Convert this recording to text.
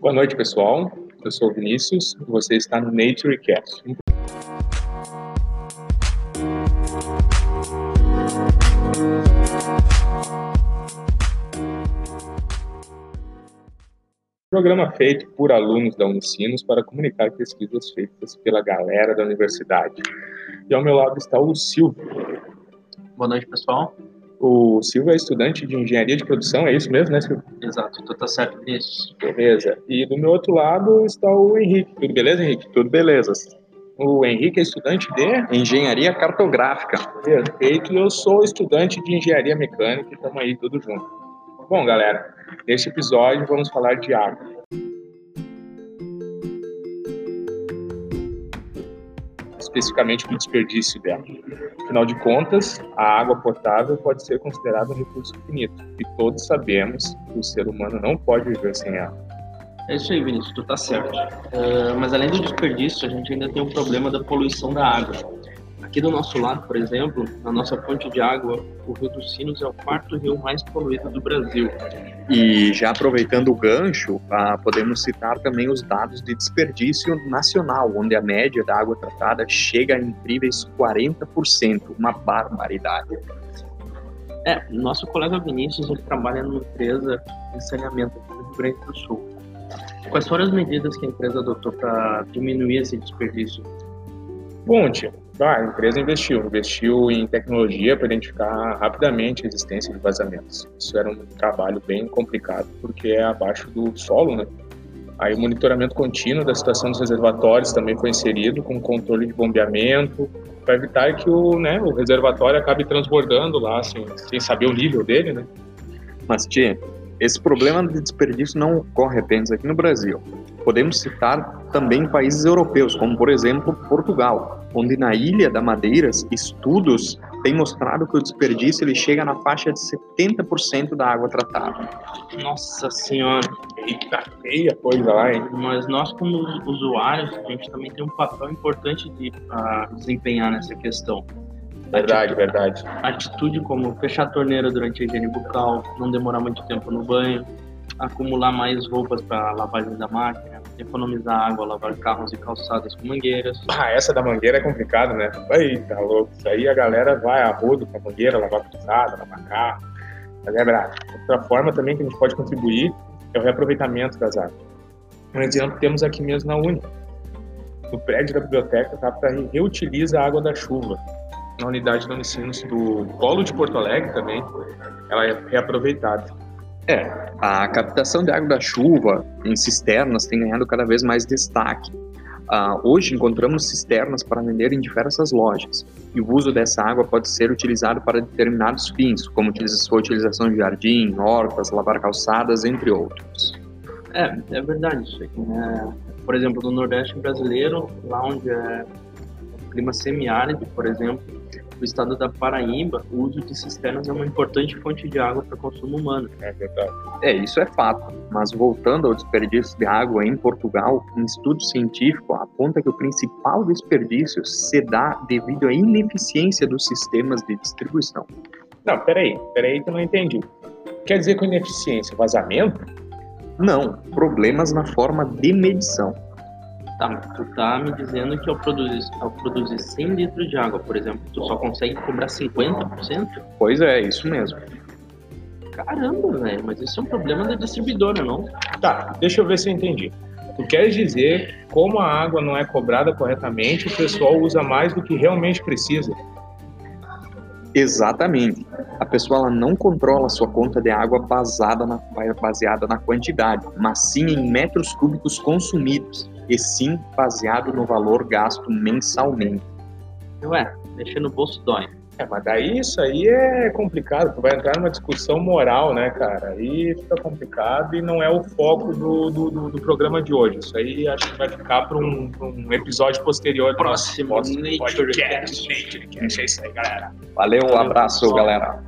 Boa noite, pessoal. Eu sou o Vinícius e você está no NatureCast. Programa feito por alunos da Unicinos para comunicar pesquisas feitas pela galera da universidade. E ao meu lado está o Silvio. Boa noite, pessoal. O Silvio é estudante de engenharia de produção, é isso mesmo, né, Silvio? Exato, tu tá certo nisso. Beleza. E do meu outro lado está o Henrique. Tudo beleza, Henrique? Tudo beleza. O Henrique é estudante de Engenharia cartográfica. Perfeito. E eu sou estudante de engenharia mecânica e estamos aí tudo junto. Bom, galera, neste episódio vamos falar de água. Especificamente do desperdício dela. Afinal de contas, a água potável pode ser considerada um recurso finito, e todos sabemos que o ser humano não pode viver sem ela. É isso aí, Vinícius, tu tá certo. Uh, mas além do desperdício, a gente ainda tem o problema da poluição da água. Aqui do nosso lado, por exemplo, na nossa fonte de água, o Rio dos Sinos é o quarto rio mais poluído do Brasil. E já aproveitando o gancho, ah, podemos citar também os dados de desperdício nacional, onde a média da água tratada chega a incríveis 40%, uma barbaridade. É, nosso colega Vinícius ele trabalha numa empresa de saneamento aqui no Rio Grande do Sul. Quais foram as medidas que a empresa adotou para diminuir esse desperdício? Bom, tio, ah, a empresa investiu, investiu em tecnologia para identificar rapidamente a existência de vazamentos. Isso era um trabalho bem complicado, porque é abaixo do solo, né? Aí o monitoramento contínuo da situação dos reservatórios também foi inserido, com controle de bombeamento, para evitar que o, né, o reservatório acabe transbordando lá, assim, sem saber o nível dele, né? Mas, Tia, esse problema de desperdício não ocorre apenas aqui no Brasil. Podemos citar também países europeus, como por exemplo Portugal, onde na Ilha da Madeiras estudos têm mostrado que o desperdício ele chega na faixa de 70% da água tratada. Nossa senhora, eita feia coisa lá, hein? Mas nós como usuários, a gente também tem um papel importante de uh, desempenhar nessa questão. Verdade, verdade. Atitude como fechar a torneira durante a higiene bucal, não demorar muito tempo no banho, acumular mais roupas para lavagem da máquina, economizar água, lavar carros e calçadas com mangueiras. Ah, essa da mangueira é complicado, né? Eita, louco. Isso aí a galera vai a rodo com a mangueira, lavar calçada, lavar carro. Mas é verdade. Outra forma também que a gente pode contribuir é o reaproveitamento das águas. Um exemplo temos aqui mesmo na Uni. No prédio da biblioteca, para reutiliza a água da chuva na unidade de Unicinos do Polo de Porto Alegre também, ela é reaproveitada. É, a captação de água da chuva em cisternas tem ganhado cada vez mais destaque. Uh, hoje encontramos cisternas para vender em diversas lojas e o uso dessa água pode ser utilizado para determinados fins, como sua utilização de jardim, hortas, lavar calçadas, entre outros. É, é verdade isso aí. Né? Por exemplo, no Nordeste brasileiro, lá onde é clima semiárido, por exemplo, no estado da Paraíba, o uso de cisternas é uma importante fonte de água para consumo humano. É verdade. É, isso é fato. Mas voltando ao desperdício de água em Portugal, um estudo científico aponta que o principal desperdício se dá devido à ineficiência dos sistemas de distribuição. Não, peraí, peraí que eu não entendi. Quer dizer com ineficiência, vazamento? Não, problemas na forma de medição. Tá, tu tá me dizendo que ao produzir, ao produzir 100 litros de água, por exemplo, tu só consegue cobrar 50%? Pois é, isso mesmo. Caramba, velho, mas isso é um problema da distribuidora, não? Tá, deixa eu ver se eu entendi. Tu queres dizer como a água não é cobrada corretamente, o pessoal usa mais do que realmente precisa? Exatamente. A pessoa ela não controla a sua conta de água baseada na, baseada na quantidade, mas sim em metros cúbicos consumidos e sim baseado no valor gasto mensalmente. Ué, mexer no bolso dói. É, mas daí isso aí é complicado, tu vai entrar numa discussão moral, né, cara? Aí fica complicado e não é o foco do, do, do, do programa de hoje. Isso aí acho que vai ficar para um, um, episódio posterior. Próximo, nosso, nosso podcast. Nature Cast. É isso aí, galera. Valeu, um abraço, galera.